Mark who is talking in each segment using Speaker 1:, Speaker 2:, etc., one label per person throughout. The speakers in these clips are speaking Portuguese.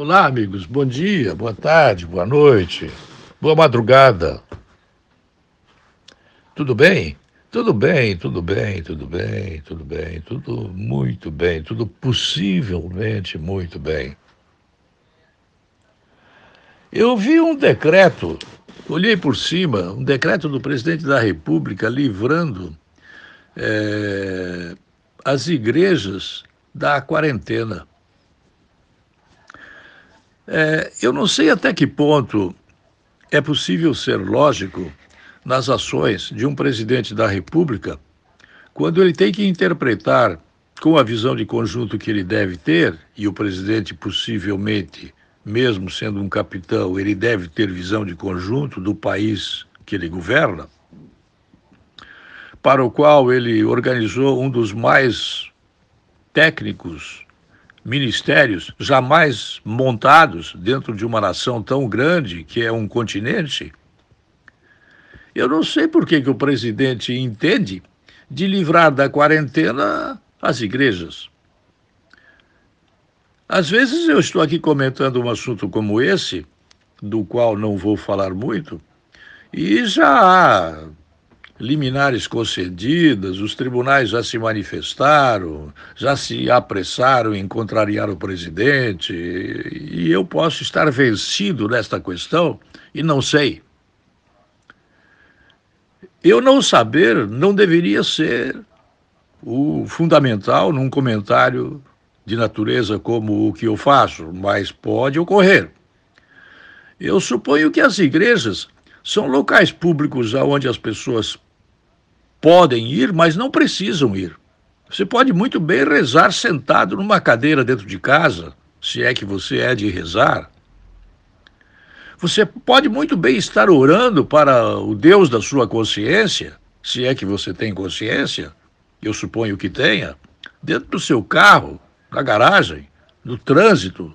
Speaker 1: Olá, amigos. Bom dia, boa tarde, boa noite, boa madrugada. Tudo bem? Tudo bem, tudo bem, tudo bem, tudo bem, tudo muito bem, tudo possivelmente muito bem. Eu vi um decreto, olhei por cima, um decreto do presidente da República livrando é, as igrejas da quarentena. É, eu não sei até que ponto é possível ser lógico nas ações de um presidente da República quando ele tem que interpretar com a visão de conjunto que ele deve ter, e o presidente possivelmente, mesmo sendo um capitão, ele deve ter visão de conjunto do país que ele governa, para o qual ele organizou um dos mais técnicos ministérios jamais montados dentro de uma nação tão grande que é um continente. Eu não sei por que, que o presidente entende de livrar da quarentena as igrejas. Às vezes eu estou aqui comentando um assunto como esse, do qual não vou falar muito, e já há liminares concedidas, os tribunais já se manifestaram, já se apressaram em contrariar o presidente, e eu posso estar vencido nesta questão e não sei. Eu não saber não deveria ser o fundamental num comentário de natureza como o que eu faço, mas pode ocorrer. Eu suponho que as igrejas são locais públicos onde as pessoas podem ir, mas não precisam ir. Você pode muito bem rezar sentado numa cadeira dentro de casa, se é que você é de rezar. Você pode muito bem estar orando para o Deus da sua consciência, se é que você tem consciência, eu suponho que tenha, dentro do seu carro, na garagem, no trânsito.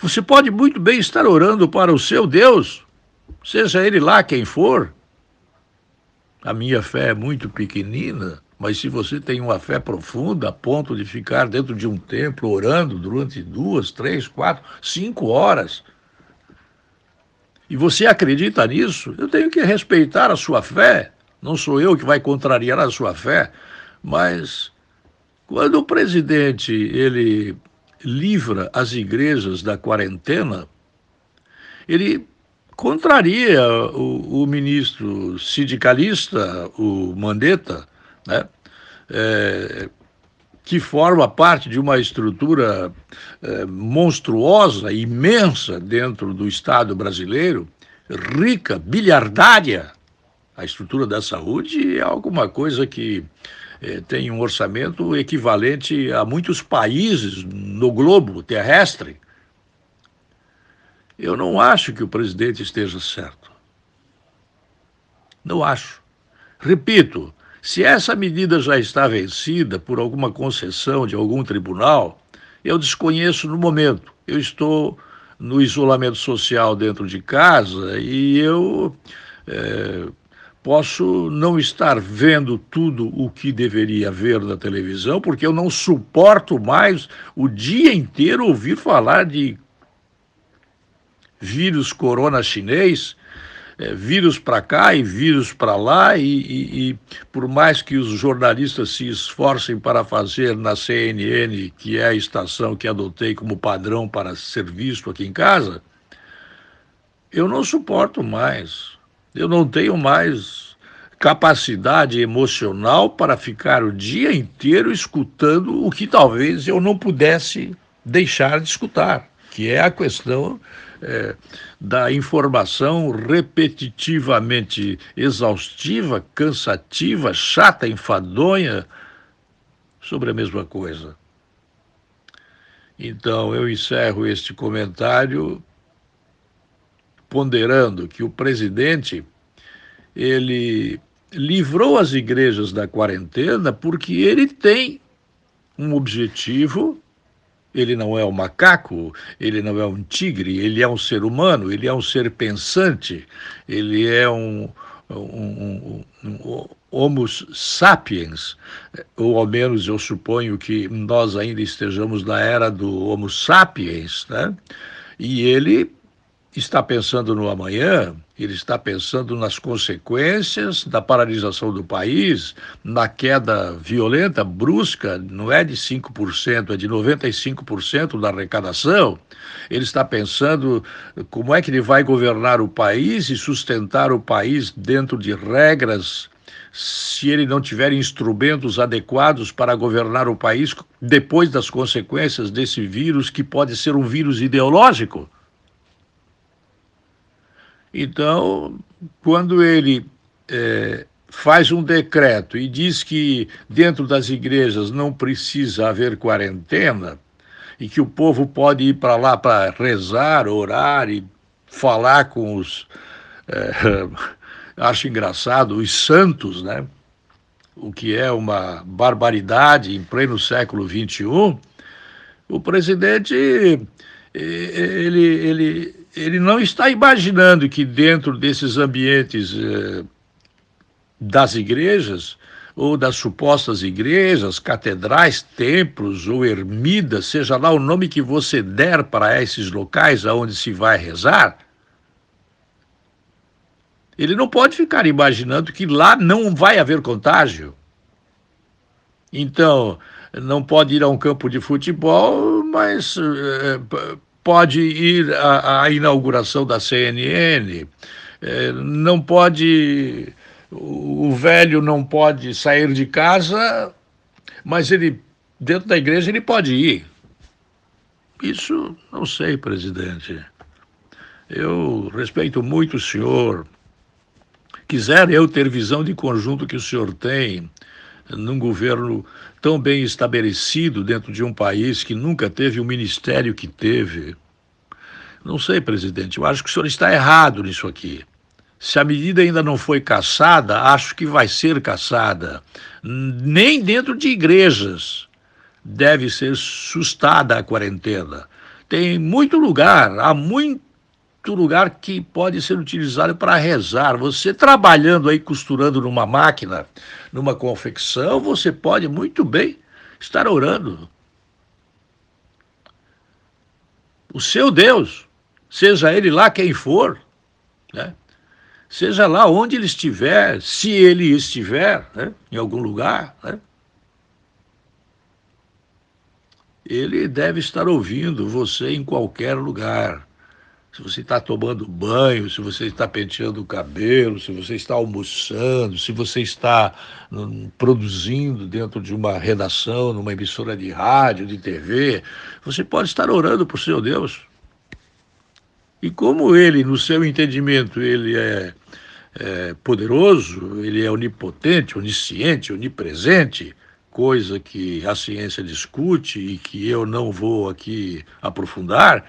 Speaker 1: Você pode muito bem estar orando para o seu Deus, seja ele lá quem for, a minha fé é muito pequenina, mas se você tem uma fé profunda a ponto de ficar dentro de um templo orando durante duas, três, quatro, cinco horas, e você acredita nisso, eu tenho que respeitar a sua fé. Não sou eu que vai contrariar a sua fé, mas quando o presidente ele livra as igrejas da quarentena, ele contraria o, o ministro sindicalista, o Mandetta, né? É, que forma parte de uma estrutura é, monstruosa, imensa dentro do Estado brasileiro, rica, bilhardária. A estrutura da saúde é alguma coisa que é, tem um orçamento equivalente a muitos países no globo terrestre. Eu não acho que o presidente esteja certo. Não acho. Repito, se essa medida já está vencida por alguma concessão de algum tribunal, eu desconheço no momento. Eu estou no isolamento social dentro de casa e eu é, posso não estar vendo tudo o que deveria ver na televisão, porque eu não suporto mais o dia inteiro ouvir falar de vírus corona chinês, é, vírus para cá e vírus para lá, e, e, e, por mais que os jornalistas se esforcem para fazer na CNN, que é a estação que adotei como padrão para ser visto aqui em casa, eu não suporto mais. Eu não tenho mais capacidade emocional para ficar o dia inteiro escutando o que talvez eu não pudesse deixar de escutar, que é a questão é, da informação repetitivamente exaustiva, cansativa, chata, enfadonha sobre a mesma coisa. Então, eu encerro este comentário ponderando que o presidente ele livrou as igrejas da quarentena porque ele tem um objetivo ele não é um macaco, ele não é um tigre, ele é um ser humano, ele é um ser pensante, ele é um, um, um, um, Homo sapiens, ou ao menos eu suponho que nós ainda estejamos na era do Homo sapiens, né? E ele está pensando no amanhã, ele está pensando nas consequências da paralisação do país, na queda violenta, brusca, não é de 5%, é de 95% da arrecadação. Ele está pensando como é que ele vai governar o país e sustentar o país dentro de regras se ele não tiver instrumentos adequados para governar o país depois das consequências desse vírus, que pode ser um vírus ideológico. Então, quando ele é, faz um decreto e diz que dentro das igrejas não precisa haver quarentena e que o povo pode ir para lá para rezar, orar e falar com os. É, acho engraçado, os santos, né? O que é uma barbaridade em pleno século XXI. O presidente ele, ele, ele não está imaginando que dentro desses ambientes eh, das igrejas, ou das supostas igrejas, catedrais, templos ou ermidas, seja lá o nome que você der para esses locais aonde se vai rezar, ele não pode ficar imaginando que lá não vai haver contágio. Então, não pode ir a um campo de futebol, mas eh, pode ir à, à inauguração da CNN, é, não pode. O velho não pode sair de casa, mas ele, dentro da igreja, ele pode ir. Isso não sei, presidente. Eu respeito muito o senhor. Quiser eu ter visão de conjunto que o senhor tem, num governo tão bem estabelecido dentro de um país que nunca teve o ministério que teve. Não sei, presidente, eu acho que o senhor está errado nisso aqui. Se a medida ainda não foi caçada, acho que vai ser caçada. Nem dentro de igrejas deve ser sustada a quarentena. Tem muito lugar, há muito lugar que pode ser utilizado para rezar. Você trabalhando aí, costurando numa máquina, numa confecção, você pode muito bem estar orando. O seu Deus, seja ele lá quem for, né? seja lá onde ele estiver, se ele estiver, né? em algum lugar, né? ele deve estar ouvindo você em qualquer lugar se você está tomando banho, se você está penteando o cabelo, se você está almoçando, se você está um, produzindo dentro de uma redação, numa emissora de rádio, de TV, você pode estar orando por seu Deus. E como ele, no seu entendimento, ele é, é poderoso, ele é onipotente, onisciente, onipresente, coisa que a ciência discute e que eu não vou aqui aprofundar,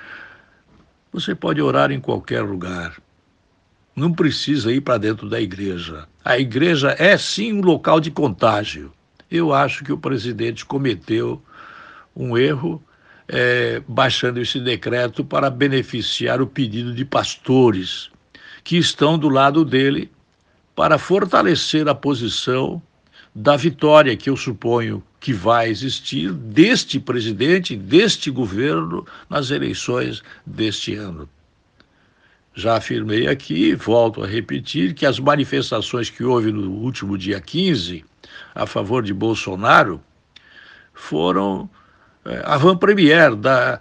Speaker 1: você pode orar em qualquer lugar. Não precisa ir para dentro da igreja. A igreja é sim um local de contágio. Eu acho que o presidente cometeu um erro é, baixando esse decreto para beneficiar o pedido de pastores que estão do lado dele para fortalecer a posição da vitória que eu suponho que vai existir deste presidente, deste governo nas eleições deste ano. Já afirmei aqui, volto a repetir, que as manifestações que houve no último dia 15 a favor de Bolsonaro foram é, a van-premier da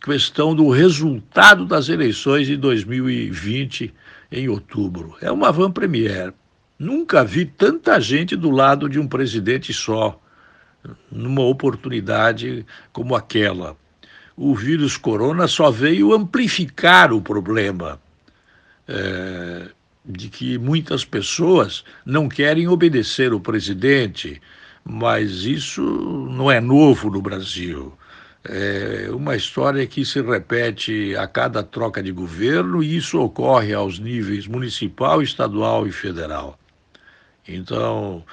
Speaker 1: questão do resultado das eleições de 2020 em outubro. É uma van-premier. Nunca vi tanta gente do lado de um presidente só, numa oportunidade como aquela. O vírus corona só veio amplificar o problema é, de que muitas pessoas não querem obedecer o presidente, mas isso não é novo no Brasil. É uma história que se repete a cada troca de governo e isso ocorre aos níveis municipal, estadual e federal. Então,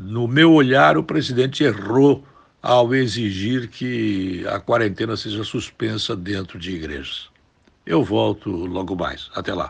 Speaker 1: no meu olhar, o presidente errou ao exigir que a quarentena seja suspensa dentro de igrejas. Eu volto logo mais. Até lá.